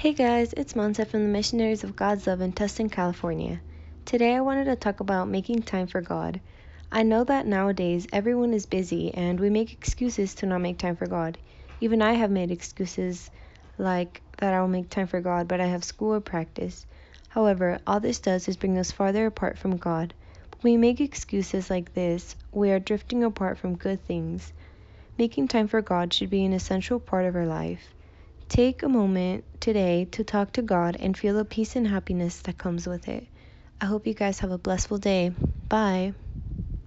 Hey guys, it's Monse from the Missionaries of God's Love in Tustin, California. Today I wanted to talk about making time for God. I know that nowadays everyone is busy and we make excuses to not make time for God. Even I have made excuses like that I will make time for God, but I have school or practice. However, all this does is bring us farther apart from God. When we make excuses like this, we are drifting apart from good things. Making time for God should be an essential part of our life. Take a moment today to talk to God and feel the peace and happiness that comes with it. I hope you guys have a blissful day. Bye.